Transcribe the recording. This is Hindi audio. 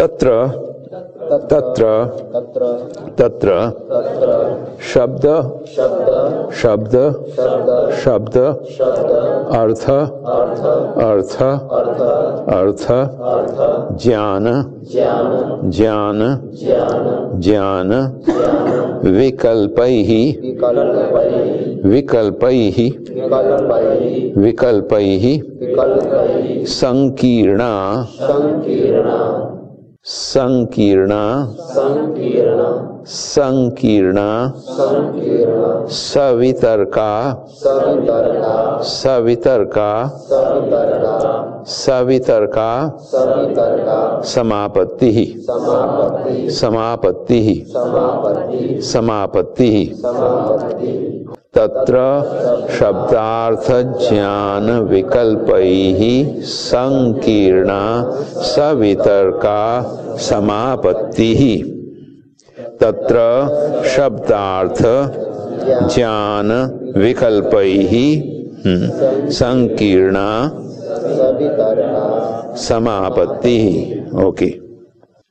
तत्र तत्र तत्र शब्द शब्द शब्द अर्थ अर्थ अर्थ ज्ञान ज्ञान ज्ञान विकल्पैः विकल्पैः विकल्पैः संकीर्णा संकीर्ण। संकीर्णा। सवितर्का। सवितर्का। सवितर्का। समापत्ति। समापत्ति। समापत्ति। समापत्ति। समापत्ति। समापत्ति। तत्र शब्दार्थ ज्ञान विकल्पैः संकीर्णा सवितर्का समापत्तिः। तत्र शब्दार्थ ज्ञान विकल्पैः हम्म, संकीर्णा समापत्तिः। ओके।